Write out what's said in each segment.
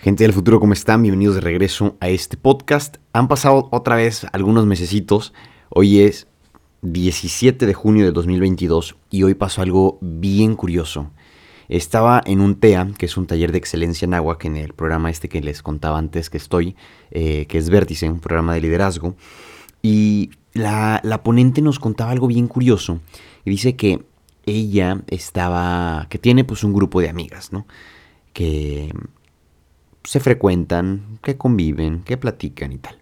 Gente del futuro, ¿cómo están? Bienvenidos de regreso a este podcast. Han pasado otra vez algunos mesecitos. Hoy es 17 de junio de 2022 y hoy pasó algo bien curioso. Estaba en un TEA, que es un taller de excelencia en agua, que en el programa este que les contaba antes que estoy, eh, que es Vértice, un programa de liderazgo. Y la, la ponente nos contaba algo bien curioso. Y dice que ella estaba, que tiene pues un grupo de amigas, ¿no? Que se frecuentan, que conviven, que platican y tal.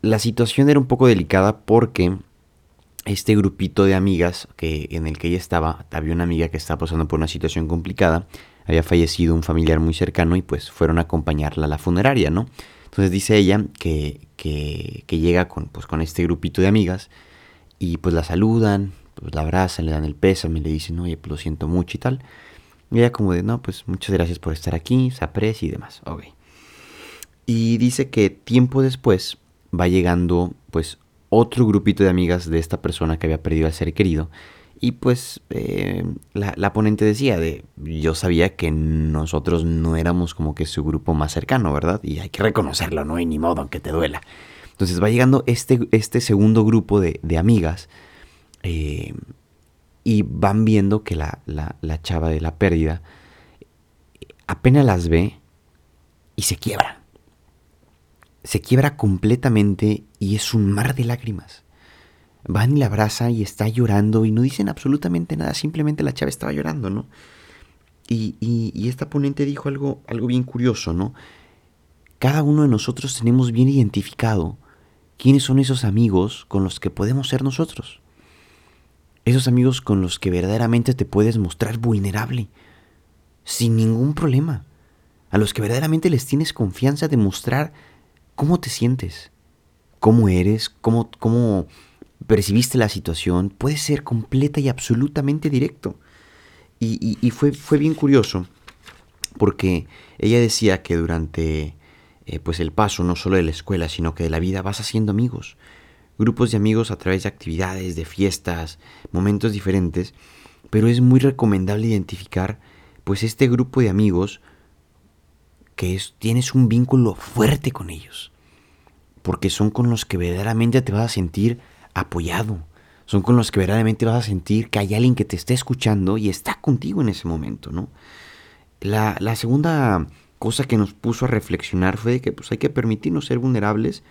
La situación era un poco delicada porque este grupito de amigas que, en el que ella estaba, había una amiga que estaba pasando por una situación complicada, había fallecido un familiar muy cercano y pues fueron a acompañarla a la funeraria, ¿no? Entonces dice ella que, que, llega con, pues, con este grupito de amigas y pues la saludan, pues la abrazan, le dan el pésame, le dicen, oye, pues lo siento mucho y tal. Y ella como de, no, pues muchas gracias por estar aquí, se aprecia y demás. Ok. Y dice que tiempo después va llegando pues otro grupito de amigas de esta persona que había perdido al ser querido. Y pues eh, la, ponente decía de, yo sabía que nosotros no éramos como que su grupo más cercano, ¿verdad? Y hay que reconocerlo, no hay ni modo, aunque te duela. Entonces va llegando este, este segundo grupo de, de amigas eh, y van viendo que la, la, chava de la pérdida apenas las ve y se quiebra. Se quiebra completamente y es un mar de lágrimas. Van y la abraza y está llorando y no dicen absolutamente nada, simplemente la chava estaba llorando, ¿no? Y, y, esta ponente dijo algo, algo bien curioso, ¿no? Cada uno de nosotros tenemos bien identificado quiénes son esos amigos con los que podemos ser nosotros. Esos amigos con los que verdaderamente te puedes mostrar vulnerable, sin ningún problema. A los que verdaderamente les tienes confianza de mostrar cómo te sientes, cómo eres, cómo, cómo percibiste la situación. Puede ser completa y absolutamente directo. Y, fue, fue, bien curioso, porque ella decía que durante eh, pues el paso no solo de la escuela, sino que de la vida vas haciendo amigos grupos de amigos a través de actividades, de fiestas, momentos diferentes, pero es muy recomendable identificar pues este grupo de amigos que es, tienes un vínculo fuerte con ellos, porque son con los que verdaderamente te vas a sentir apoyado, son con los que verdaderamente vas a sentir que hay alguien que te está escuchando y está contigo en ese momento, ¿no? La, la segunda cosa que nos puso a reflexionar fue de que pues hay que permitirnos ser vulnerables,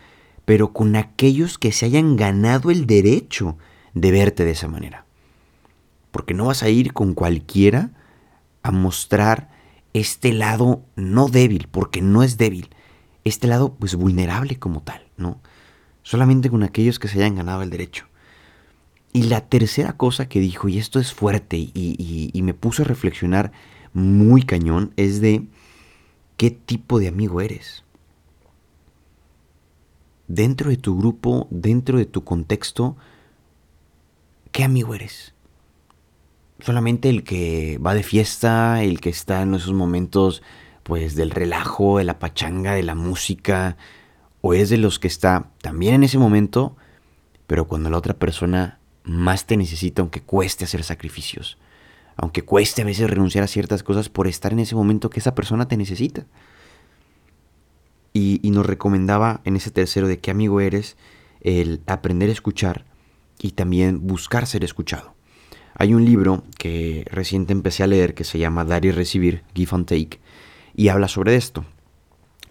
pero con aquellos que se hayan ganado el derecho de verte de esa manera. Porque no vas a ir con cualquiera a mostrar este lado no débil, porque no es débil, este lado pues vulnerable como tal, ¿no? Solamente con aquellos que se hayan ganado el derecho. Y la tercera cosa que dijo, y esto es fuerte y, y me puso a reflexionar muy cañón, es de qué tipo de amigo eres dentro de tu grupo, dentro de tu contexto, ¿qué amigo eres? Solamente el que va de fiesta, el que está en esos momentos pues del relajo, de la pachanga, de la música, o es de los que está también en ese momento, pero cuando la otra persona más te necesita, aunque cueste hacer sacrificios, aunque cueste a veces renunciar a ciertas cosas por estar en ese momento que esa persona te necesita y, nos recomendaba en ese tercero de qué amigo eres el aprender a escuchar y también buscar ser escuchado. Hay un libro que reciente empecé a leer que se llama Dar y Recibir, Give and Take, y habla sobre esto,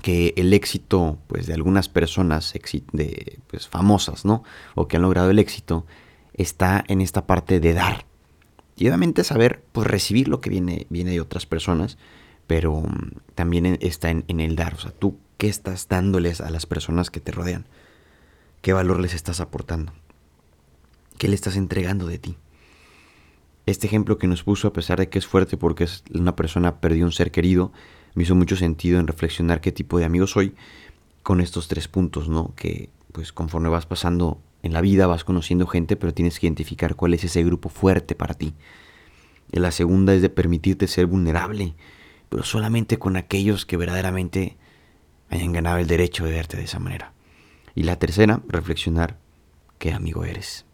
que el éxito pues, de algunas personas de, pues, famosas, ¿no? O que han logrado el éxito, está en esta parte de dar. Y obviamente saber pues, recibir lo que viene, viene de otras personas, pero mm, también está en, en, el dar. O sea, tú ¿Qué estás dándoles a las personas que te rodean? ¿Qué valor les estás aportando? ¿Qué le estás entregando de ti? Este ejemplo que nos puso, a pesar de que es fuerte porque es una persona perdió un ser querido, me hizo mucho sentido en reflexionar qué tipo de amigo soy con estos tres puntos, ¿no? Que pues conforme vas pasando en la vida vas conociendo gente, pero tienes que identificar cuál es ese grupo fuerte para ti. Y la segunda es de permitirte ser vulnerable, pero solamente con aquellos que verdaderamente hayan el derecho de verte de esa manera. Y la tercera, reflexionar qué amigo eres.